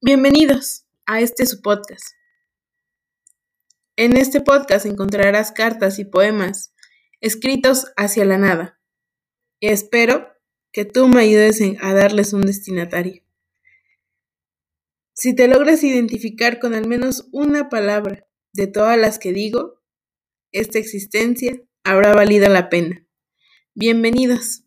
Bienvenidos a este su podcast. En este podcast encontrarás cartas y poemas escritos hacia la nada. Y espero que tú me ayudes a darles un destinatario. Si te logras identificar con al menos una palabra de todas las que digo, esta existencia habrá valido la pena. Bienvenidos.